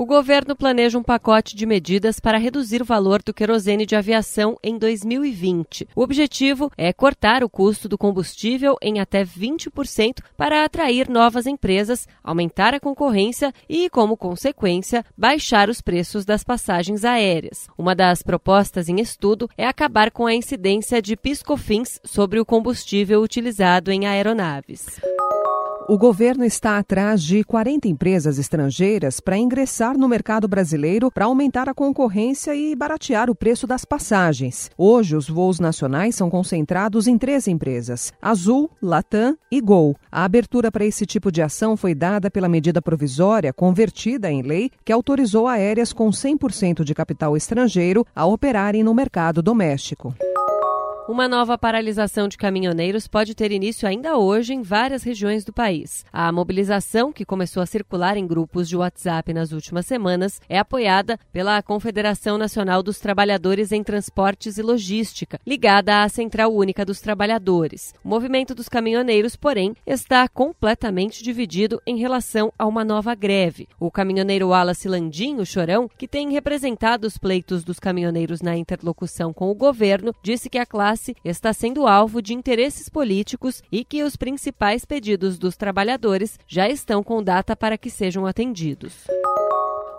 O governo planeja um pacote de medidas para reduzir o valor do querosene de aviação em 2020. O objetivo é cortar o custo do combustível em até 20% para atrair novas empresas, aumentar a concorrência e, como consequência, baixar os preços das passagens aéreas. Uma das propostas em estudo é acabar com a incidência de piscofins sobre o combustível utilizado em aeronaves. O governo está atrás de 40 empresas estrangeiras para ingressar no mercado brasileiro para aumentar a concorrência e baratear o preço das passagens. Hoje, os voos nacionais são concentrados em três empresas: Azul, Latam e Gol. A abertura para esse tipo de ação foi dada pela medida provisória convertida em lei que autorizou aéreas com 100% de capital estrangeiro a operarem no mercado doméstico. Uma nova paralisação de caminhoneiros pode ter início ainda hoje em várias regiões do país. A mobilização, que começou a circular em grupos de WhatsApp nas últimas semanas, é apoiada pela Confederação Nacional dos Trabalhadores em Transportes e Logística, ligada à Central Única dos Trabalhadores. O movimento dos caminhoneiros, porém, está completamente dividido em relação a uma nova greve. O caminhoneiro Wallace Landim, o Chorão, que tem representado os pleitos dos caminhoneiros na interlocução com o governo, disse que a classe classe está sendo alvo de interesses políticos e que os principais pedidos dos trabalhadores já estão com data para que sejam atendidos.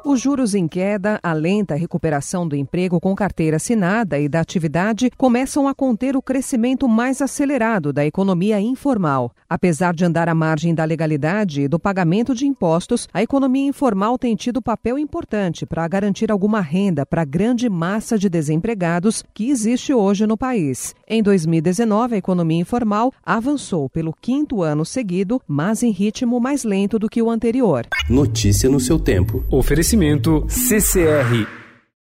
Os juros em queda, a lenta recuperação do emprego com carteira assinada e da atividade começam a conter o crescimento mais acelerado da economia informal. Apesar de andar à margem da legalidade e do pagamento de impostos, a economia informal tem tido papel importante para garantir alguma renda para a grande massa de desempregados que existe hoje no país. Em 2019, a economia informal avançou pelo quinto ano seguido, mas em ritmo mais lento do que o anterior. Notícia no seu tempo. Oferecimento CCR